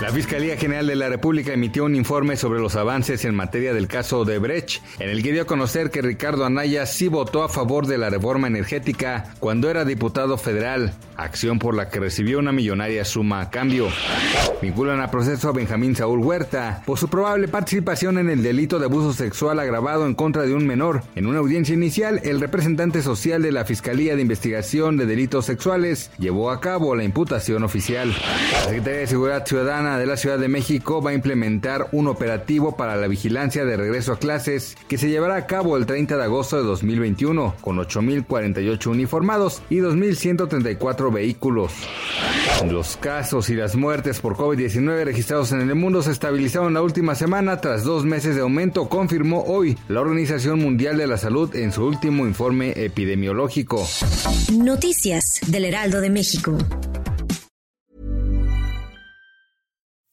La Fiscalía General de la República emitió un informe sobre los avances en materia del caso de Brecht, en el que dio a conocer que Ricardo Anaya sí votó a favor de la reforma energética cuando era diputado federal, acción por la que recibió una millonaria suma a cambio. Vinculan a proceso a Benjamín Saúl Huerta por su probable participación en el delito de abuso sexual agravado en contra de un menor. En una audiencia inicial, el representante social de la Fiscalía de Investigación de Delitos Sexuales llevó a cabo la imputación oficial. La Secretaría de Seguridad Ciudadana de la Ciudad de México va a implementar un operativo para la vigilancia de regreso a clases que se llevará a cabo el 30 de agosto de 2021 con 8.048 uniformados y 2.134 vehículos. Los casos y las muertes por COVID-19 registrados en el mundo se estabilizaron la última semana tras dos meses de aumento, confirmó hoy la Organización Mundial de la Salud en su último informe epidemiológico. Noticias del Heraldo de México.